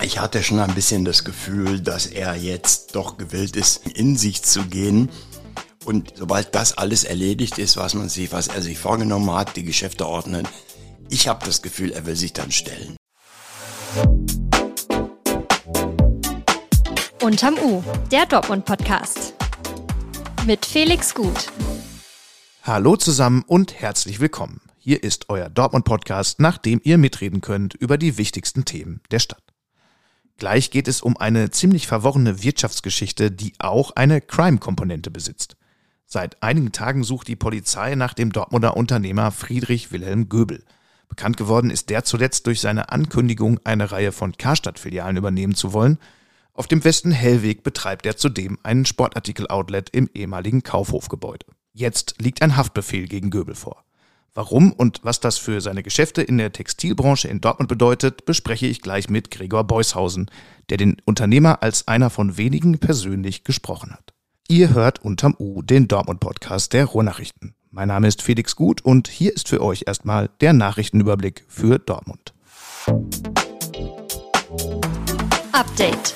Ich hatte schon ein bisschen das Gefühl, dass er jetzt doch gewillt ist, in sich zu gehen. Und sobald das alles erledigt ist, was man sich, was er sich vorgenommen hat, die Geschäfte ordnen, ich habe das Gefühl, er will sich dann stellen. Unterm U, der Dortmund-Podcast. Mit Felix Gut. Hallo zusammen und herzlich willkommen. Hier ist euer Dortmund-Podcast, nach dem ihr mitreden könnt über die wichtigsten Themen der Stadt. Gleich geht es um eine ziemlich verworrene Wirtschaftsgeschichte, die auch eine Crime-Komponente besitzt. Seit einigen Tagen sucht die Polizei nach dem Dortmunder Unternehmer Friedrich Wilhelm Göbel. Bekannt geworden ist der zuletzt durch seine Ankündigung, eine Reihe von Karstadt-Filialen übernehmen zu wollen. Auf dem Westen Hellweg betreibt er zudem einen Sportartikel-Outlet im ehemaligen Kaufhofgebäude. Jetzt liegt ein Haftbefehl gegen Göbel vor. Warum und was das für seine Geschäfte in der Textilbranche in Dortmund bedeutet, bespreche ich gleich mit Gregor Beushausen, der den Unternehmer als einer von wenigen persönlich gesprochen hat. Ihr hört unterm U den Dortmund-Podcast der Ruhrnachrichten. Mein Name ist Felix Gut und hier ist für euch erstmal der Nachrichtenüberblick für Dortmund. Update.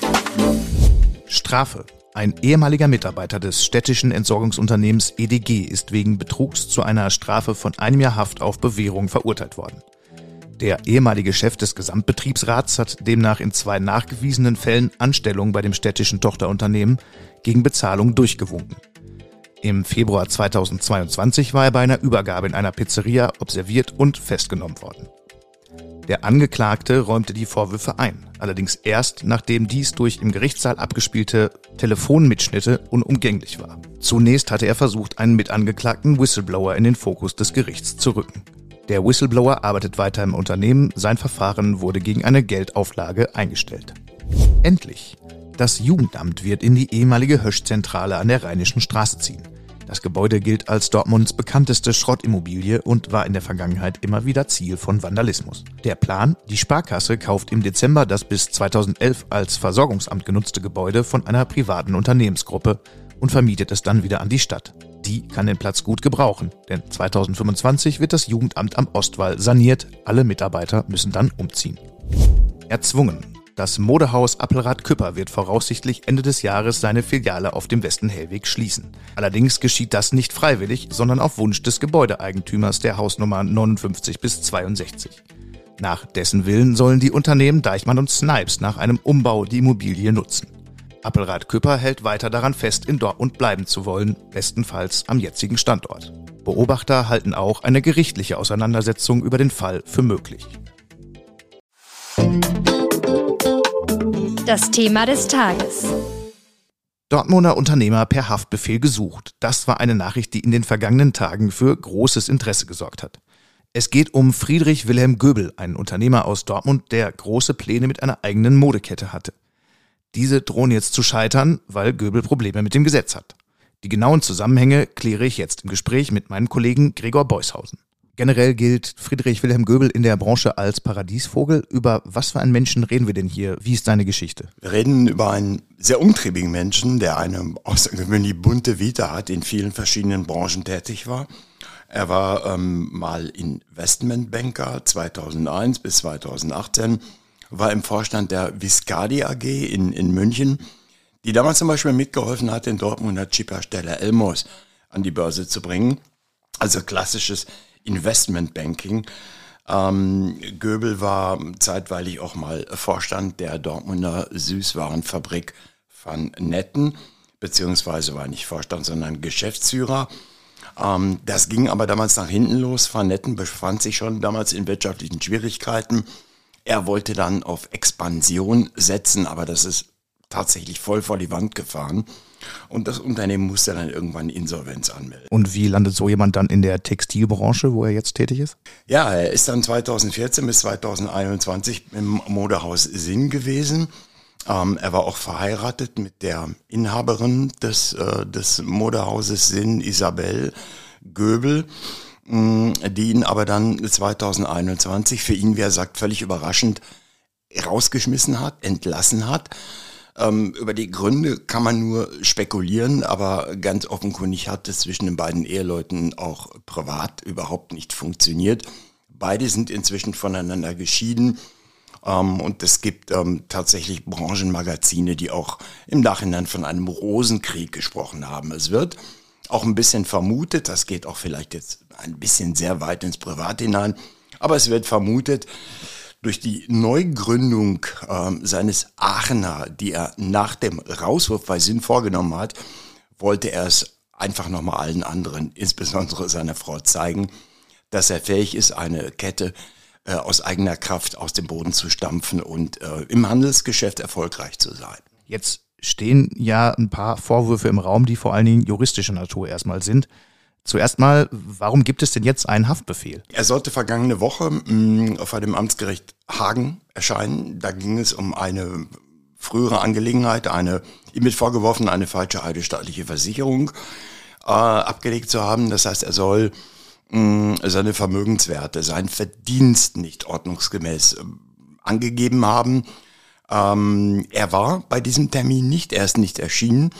Strafe. Ein ehemaliger Mitarbeiter des städtischen Entsorgungsunternehmens EDG ist wegen Betrugs zu einer Strafe von einem Jahr Haft auf Bewährung verurteilt worden. Der ehemalige Chef des Gesamtbetriebsrats hat demnach in zwei nachgewiesenen Fällen Anstellung bei dem städtischen Tochterunternehmen gegen Bezahlung durchgewunken. Im Februar 2022 war er bei einer Übergabe in einer Pizzeria observiert und festgenommen worden. Der Angeklagte räumte die Vorwürfe ein, allerdings erst nachdem dies durch im Gerichtssaal abgespielte Telefonmitschnitte unumgänglich war. Zunächst hatte er versucht, einen Mitangeklagten Whistleblower in den Fokus des Gerichts zu rücken. Der Whistleblower arbeitet weiter im Unternehmen, sein Verfahren wurde gegen eine Geldauflage eingestellt. Endlich! Das Jugendamt wird in die ehemalige Höschzentrale an der Rheinischen Straße ziehen. Das Gebäude gilt als Dortmunds bekannteste Schrottimmobilie und war in der Vergangenheit immer wieder Ziel von Vandalismus. Der Plan, die Sparkasse kauft im Dezember das bis 2011 als Versorgungsamt genutzte Gebäude von einer privaten Unternehmensgruppe und vermietet es dann wieder an die Stadt. Die kann den Platz gut gebrauchen, denn 2025 wird das Jugendamt am Ostwall saniert, alle Mitarbeiter müssen dann umziehen. Erzwungen. Das Modehaus Appelrad Küpper wird voraussichtlich Ende des Jahres seine Filiale auf dem Westen Hellweg schließen. Allerdings geschieht das nicht freiwillig, sondern auf Wunsch des Gebäudeeigentümers der Hausnummer 59 bis 62. Nach dessen Willen sollen die Unternehmen Deichmann und Snipes nach einem Umbau die Immobilie nutzen. Appelrad Küpper hält weiter daran fest, in Dortmund bleiben zu wollen, bestenfalls am jetzigen Standort. Beobachter halten auch eine gerichtliche Auseinandersetzung über den Fall für möglich. Das Thema des Tages. Dortmunder Unternehmer per Haftbefehl gesucht. Das war eine Nachricht, die in den vergangenen Tagen für großes Interesse gesorgt hat. Es geht um Friedrich Wilhelm Göbel, einen Unternehmer aus Dortmund, der große Pläne mit einer eigenen Modekette hatte. Diese drohen jetzt zu scheitern, weil Göbel Probleme mit dem Gesetz hat. Die genauen Zusammenhänge kläre ich jetzt im Gespräch mit meinem Kollegen Gregor Beushausen. Generell gilt Friedrich Wilhelm Göbel in der Branche als Paradiesvogel. Über was für einen Menschen reden wir denn hier? Wie ist seine Geschichte? Wir reden über einen sehr umtriebigen Menschen, der eine außergewöhnlich bunte Vita hat, in vielen verschiedenen Branchen tätig war. Er war ähm, mal Investmentbanker 2001 bis 2018, war im Vorstand der Viscardi AG in, in München, die damals zum Beispiel mitgeholfen hat, den Dortmunder Chiphersteller Elmos an die Börse zu bringen. Also klassisches Investmentbanking. Ähm, Göbel war zeitweilig auch mal Vorstand der Dortmunder Süßwarenfabrik van Netten, beziehungsweise war nicht Vorstand, sondern Geschäftsführer. Ähm, das ging aber damals nach hinten los. Van Netten befand sich schon damals in wirtschaftlichen Schwierigkeiten. Er wollte dann auf Expansion setzen, aber das ist tatsächlich voll vor die Wand gefahren. Und das Unternehmen musste dann irgendwann Insolvenz anmelden. Und wie landet so jemand dann in der Textilbranche, wo er jetzt tätig ist? Ja, er ist dann 2014 bis 2021 im Modehaus Sinn gewesen. Ähm, er war auch verheiratet mit der Inhaberin des, äh, des Modehauses Sinn, Isabel Göbel, mh, die ihn aber dann 2021 für ihn, wie er sagt, völlig überraschend rausgeschmissen hat, entlassen hat. Ähm, über die Gründe kann man nur spekulieren, aber ganz offenkundig hat es zwischen den beiden Eheleuten auch privat überhaupt nicht funktioniert. Beide sind inzwischen voneinander geschieden Ähm, und es gibt ähm, tatsächlich Branchenmagazine, die auch im Nachhinein von einem Rosenkrieg gesprochen haben. Es wird auch ein bisschen vermutet, das geht auch vielleicht jetzt ein bisschen sehr weit ins Privat hinein, aber es wird vermutet, durch die Neugründung äh, seines Aachener, die er nach dem Rauswurf bei Sinn vorgenommen hat, wollte er es einfach nochmal allen anderen, insbesondere seiner Frau, zeigen, dass er fähig ist, eine Kette äh, aus eigener Kraft aus dem Boden zu stampfen und äh, im Handelsgeschäft erfolgreich zu sein. Jetzt stehen ja ein paar Vorwürfe im Raum, die vor allen Dingen juristischer Natur erstmal sind. Zuerst mal, warum gibt es denn jetzt einen Haftbefehl? Er sollte vergangene Woche mh, mm, auf einem Amtsgericht Hagen erscheinen. Da ging es um eine frühere Angelegenheit, eine ihm mit vorgeworfen, eine falsche eidesstaatliche Versicherung äh, abgelegt zu haben. Das heißt, er soll mh, seine Vermögenswerte, sein Verdienst nicht ordnungsgemäß äh, angegeben haben. Ähm, er war bei diesem Termin nicht, er ist nicht erschienen.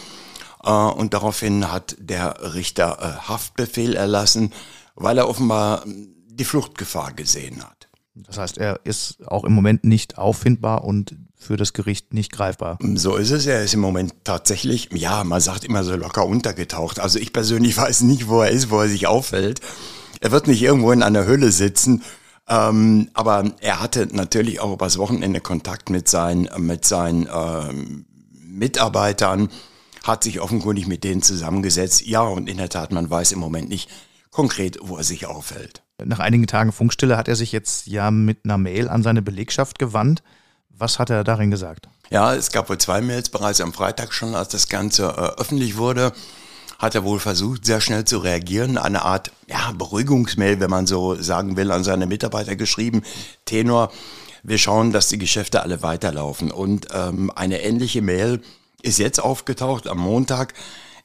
Äh, und daraufhin hat der Richter äh, Haftbefehl erlassen, weil er offenbar ähm, die Fluchtgefahr gesehen hat. Das heißt, er ist auch im Moment nicht auffindbar und für das Gericht nicht greifbar. So ist es. Er ist im Moment tatsächlich, ja, man sagt immer so locker untergetaucht. Also ich persönlich weiß nicht, wo er ist, wo er sich auffällt. Er wird nicht irgendwo in einer Höhle sitzen. Ähm, aber er hatte natürlich auch übers Wochenende Kontakt mit seinen, mit seinen ähm, Mitarbeitern hat sich offenkundig mit denen zusammengesetzt. Ja, und in der Tat, man weiß im Moment nicht konkret, wo er sich aufhält. Nach einigen Tagen Funkstille hat er sich jetzt ja mit einer Mail an seine Belegschaft gewandt. Was hat er darin gesagt? Ja, es gab wohl zwei Mails bereits am Freitag schon, als das Ganze äh, öffentlich wurde. Hat er wohl versucht, sehr schnell zu reagieren. Eine Art ja, Beruhigungsmail, wenn man so sagen will, an seine Mitarbeiter geschrieben. Tenor, wir schauen, dass die Geschäfte alle weiterlaufen. Und ähm, eine ähnliche Mail ist jetzt aufgetaucht am Montag.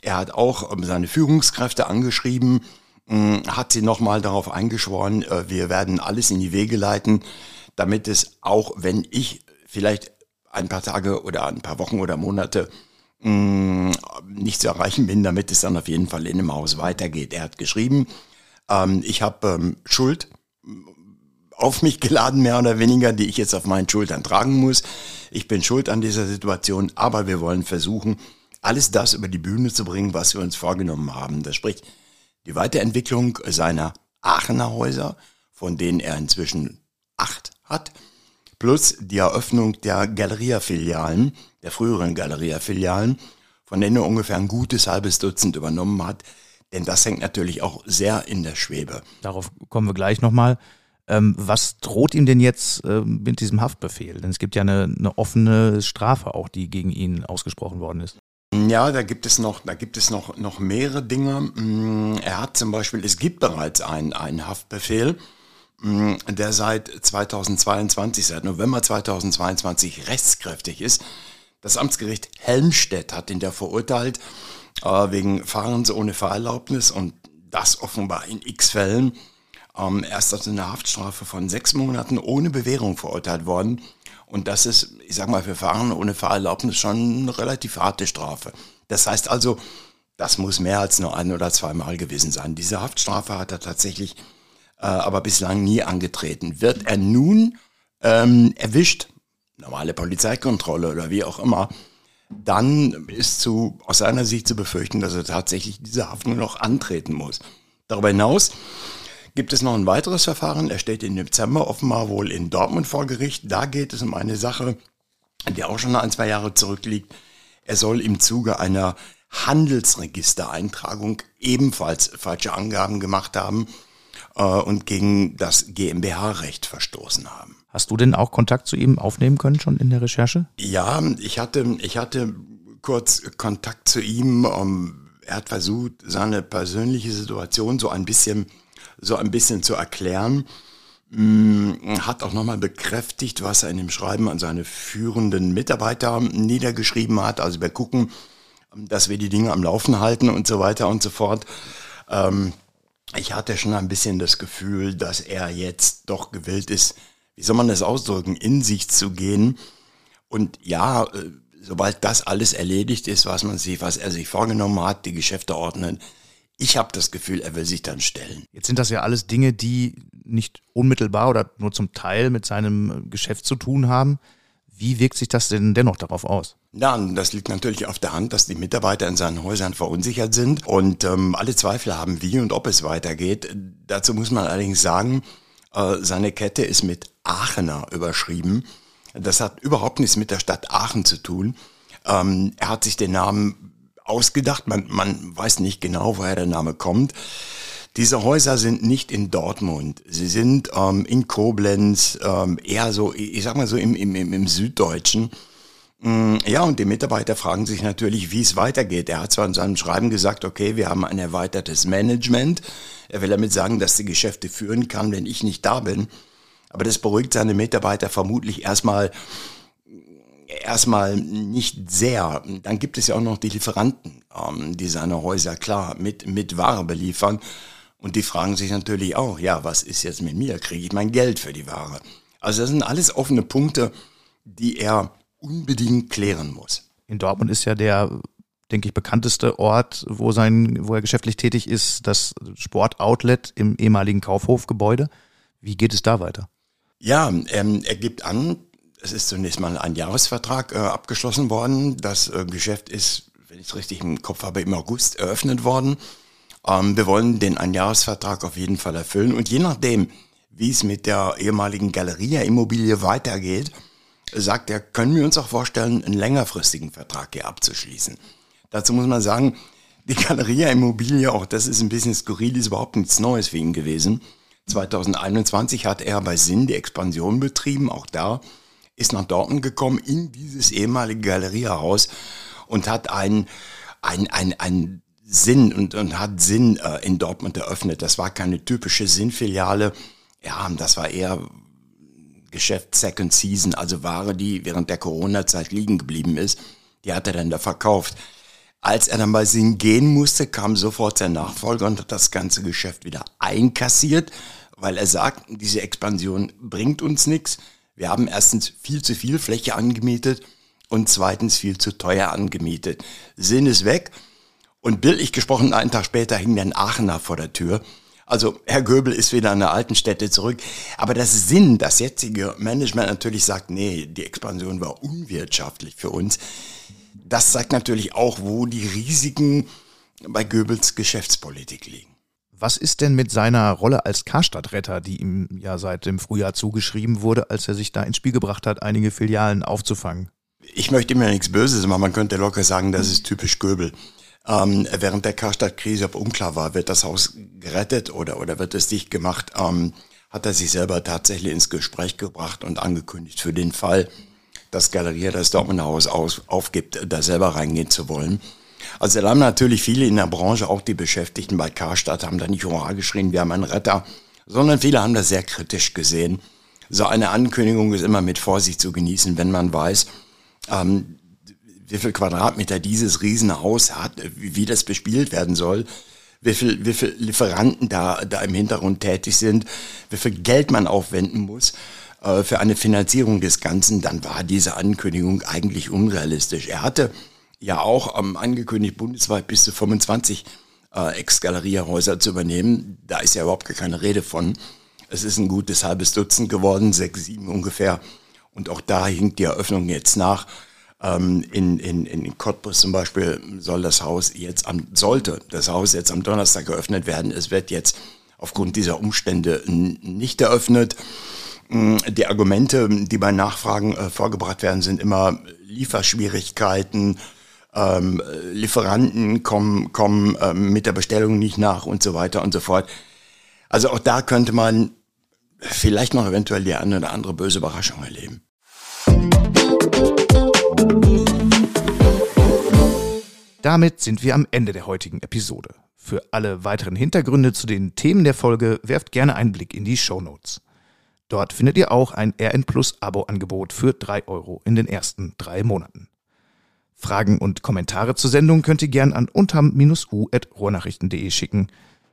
Er hat auch ähm, seine Führungskräfte angeschrieben, hm, hat sie nochmal darauf eingeschworen, äh, wir werden alles in die Wege leiten, damit es auch, wenn ich vielleicht ein paar Tage oder ein paar Wochen oder Monate hm, nicht zu erreichen bin, damit es dann auf jeden Fall in dem Haus weitergeht. Er hat geschrieben, ähm, ich habe ähm, Schuld auf mich geladen, mehr oder weniger, die ich jetzt auf meinen Schultern tragen muss. Ich bin schuld an dieser Situation, aber wir wollen versuchen, alles das über die Bühne zu bringen, was wir uns vorgenommen haben. Das spricht die Weiterentwicklung seiner Aachener Häuser, von denen er inzwischen acht hat, plus die Eröffnung der Galeria-Filialen, der früheren Galeria-Filialen, von denen er ungefähr ein gutes halbes Dutzend übernommen hat. Denn das hängt natürlich auch sehr in der Schwebe. Darauf kommen wir gleich nochmal. Ähm, was droht ihm denn jetzt äh, mit diesem Haftbefehl? Denn es gibt ja eine, eine offene Strafe auch, die gegen ihn ausgesprochen worden ist. Ja, da gibt es noch, da gibt es noch, noch mehrere Dinge. Mm, er hat zum Beispiel, es gibt bereits einen, einen Haftbefehl, mm, der seit 2022, seit November 2022 rechtskräftig ist. Das Amtsgericht Helmstedt hat ihn da verurteilt äh, wegen Fahrens ohne Fahrerlaubnis und das offenbar in x Fällen. Ähm, er ist also eine Haftstrafe von sechs Monaten ohne Bewährung verurteilt worden. Und das ist, ich sag mal, für Fahren ohne Fahrerlaubnis schon eine relativ harte Strafe. Das heißt also, das muss mehr als nur ein oder zweimal gewesen sein. Diese Haftstrafe hat er tatsächlich äh, aber bislang nie angetreten. Wird er nun ähm, erwischt, normale Polizeikontrolle oder wie auch immer, dann ist zu, aus seiner Sicht zu befürchten, dass er tatsächlich diese Haft nur noch antreten muss. Darüber hinaus gibt es noch ein weiteres Verfahren. Er steht im Dezember offenbar wohl in Dortmund vor Gericht. Da geht es um eine Sache, die auch schon ein, zwei Jahre zurückliegt. Er soll im Zuge einer Handelsregistereintragung ebenfalls falsche Angaben gemacht haben äh, und gegen das GmbH-Recht verstoßen haben. Hast du denn auch Kontakt zu ihm aufnehmen können schon in der Recherche? Ja, ich hatte, ich hatte kurz Kontakt zu ihm. Um, ähm, er hat versucht, seine persönliche Situation so ein bisschen so ein bisschen zu erklären. Mm, hat auch nochmal bekräftigt, was er in dem Schreiben an seine führenden Mitarbeiter niedergeschrieben hat. Also wir gucken, dass wir die Dinge am Laufen halten und so weiter und so fort. Ähm, ich hatte schon ein bisschen das Gefühl, dass er jetzt doch gewillt ist, wie soll man das ausdrücken, in sich zu gehen. Und ja, äh, sobald das alles erledigt ist, was man sich, was er sich vorgenommen hat, die Geschäfte ordnen, Ich habe das Gefühl, er will sich dann stellen. Jetzt sind das ja alles Dinge, die nicht unmittelbar oder nur zum Teil mit seinem Geschäft zu tun haben. Wie wirkt sich das denn dennoch darauf aus? Ja, das liegt natürlich auf der Hand, dass die Mitarbeiter in seinen Häusern verunsichert sind und ähm, alle Zweifel haben, wie und ob es weitergeht. Dazu muss man allerdings sagen, äh, seine Kette ist mit Aachener überschrieben. Das hat überhaupt nichts mit der Stadt Aachen zu tun. Ähm, er hat sich den Namen ausgedacht. Man, man weiß nicht genau, woher der Name kommt. Diese Häuser sind nicht in Dortmund. Sie sind ähm, in Koblenz, ähm, eher so, ich sag mal so im, im, im Süddeutschen. Mm, ja, und die Mitarbeiter fragen sich natürlich, wie es weitergeht. Er hat zwar in seinem Schreiben gesagt, okay, wir haben ein erweitertes Management. Er will damit sagen, dass die Geschäfte führen kann, wenn ich nicht da bin. Aber das beruhigt seine Mitarbeiter vermutlich erstmal erstmal nicht sehr. Dann gibt es ja auch noch die Lieferanten, ähm, die seine Häuser klar mit, mit Ware beliefern. Und die fragen sich natürlich auch, ja, was ist jetzt mit mir? Kriege ich mein Geld für die Ware? Also das sind alles offene Punkte, die er unbedingt klären muss. In Dortmund ist ja der, denke ich, bekannteste Ort, wo sein, wo er geschäftlich tätig ist, das Sportoutlet im ehemaligen Kaufhofgebäude. Wie geht es da weiter? Ja, ähm, er gibt an, es ist zunächst mal ein Jahresvertrag äh, abgeschlossen worden. Das äh, Geschäft ist, wenn ich es richtig im Kopf habe, im August eröffnet worden. Ähm, wir wollen den Einjahresvertrag auf jeden Fall erfüllen. Und je nachdem, wie es mit der ehemaligen Galeria-Immobilie weitergeht, sagt er, können wir uns auch vorstellen, einen längerfristigen Vertrag hier abzuschließen. Dazu muss man sagen, die Galeria-Immobilie, auch das ist ein bisschen skurril, ist überhaupt nichts Neues für ihn gewesen. 2021 hat er bei Sinn die Expansion betrieben, auch da ist nach Dortmund gekommen in dieses ehemalige Galeriehaus und hat ein, ein, ein, ein Sinn und, und hat Sinn äh, in Dortmund eröffnet. Das war keine typische Sinnfiliale. Ja, das war eher Geschäft Second Season, also Ware, die während der Corona-Zeit liegen geblieben ist. Die hat er dann da verkauft. Als er dann bei Sinn gehen musste, kam sofort sein Nachfolger und hat das ganze Geschäft wieder einkassiert, weil er sagt, diese Expansion bringt uns nichts. Wir haben erstens viel zu viel Fläche angemietet und zweitens viel zu teuer angemietet. Sinn ist weg. Und bildlich gesprochen, einen Tag später hing dann Aachener vor der Tür. Also Herr Göbel ist wieder an der alten Stätte zurück. Aber das Sinn, das jetzige Management natürlich sagt, nee, die Expansion war unwirtschaftlich für uns. Das zeigt natürlich auch, wo die Risiken bei Goebbels Geschäftspolitik liegen. Was ist denn mit seiner Rolle als Karstadtretter, die ihm ja seit dem Frühjahr zugeschrieben wurde, als er sich da ins Spiel gebracht hat, einige Filialen aufzufangen? Ich möchte ihm ja nichts Böses machen, man könnte locker sagen, das ist typisch Göbel. Ähm, während der Karstadt-Krise, ob unklar war, wird das Haus gerettet oder, oder wird es dicht gemacht, ähm, hat er sich selber tatsächlich ins Gespräch gebracht und angekündigt für den Fall, dass Galeria das Dortmunder Haus aus, aufgibt, da selber reingehen zu wollen. Also da haben natürlich viele in der Branche, auch die Beschäftigten bei Karstadt, haben da nicht Hurra geschrien, wir haben einen Retter, sondern viele haben das sehr kritisch gesehen. So eine Ankündigung ist immer mit Vorsicht zu genießen, wenn man weiß, ähm, wie viel Quadratmeter dieses Riesenhaus hat, wie, das bespielt werden soll, wie viel, wie viel Lieferanten da, da im Hintergrund tätig sind, wie viel Geld man aufwenden muss äh, für eine Finanzierung des Ganzen, dann war diese Ankündigung eigentlich unrealistisch. Er hatte ja auch ähm, angekündigt, bundesweit bis zu 25 äh, Ex-Galeria-Häuser zu übernehmen. Da ist ja überhaupt gar keine Rede von. Es ist ein gutes halbes Dutzend geworden, sechs, sieben ungefähr. Und auch da hinkt die Eröffnung jetzt nach. Ähm, in, in, in Cottbus zum Beispiel soll das Haus jetzt am, sollte das Haus jetzt am Donnerstag geöffnet werden. Es wird jetzt aufgrund dieser Umstände nicht eröffnet. Mm, die Argumente, die bei Nachfragen äh, vorgebracht werden, sind immer Lieferschwierigkeiten, ähm, Lieferanten kommen, kommen ähm, mit der Bestellung nicht nach und so weiter und so fort. Also auch da könnte man vielleicht noch eventuell die eine oder andere böse Überraschung erleben. Damit sind wir am Ende der heutigen Episode. Für alle weiteren Hintergründe zu den Themen der Folge werft gerne einen Blick in die Show Notes. Dort findet ihr auch ein RN Plus Abo-Angebot für 3 Euro in den ersten drei Monaten. Fragen und Kommentare zur Sendung könnt ihr gern an unterm-u.rohrnachrichten.de schicken.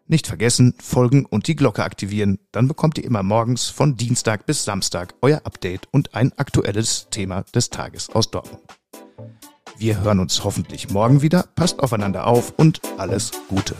Nicht vergessen, folgen und die Glocke aktivieren, dann bekommt ihr immer morgens von Dienstag bis Samstag euer Update und ein aktuelles Thema des Tages aus Dortmund. Wir hören uns hoffentlich morgen wieder, passt aufeinander auf und alles Gute.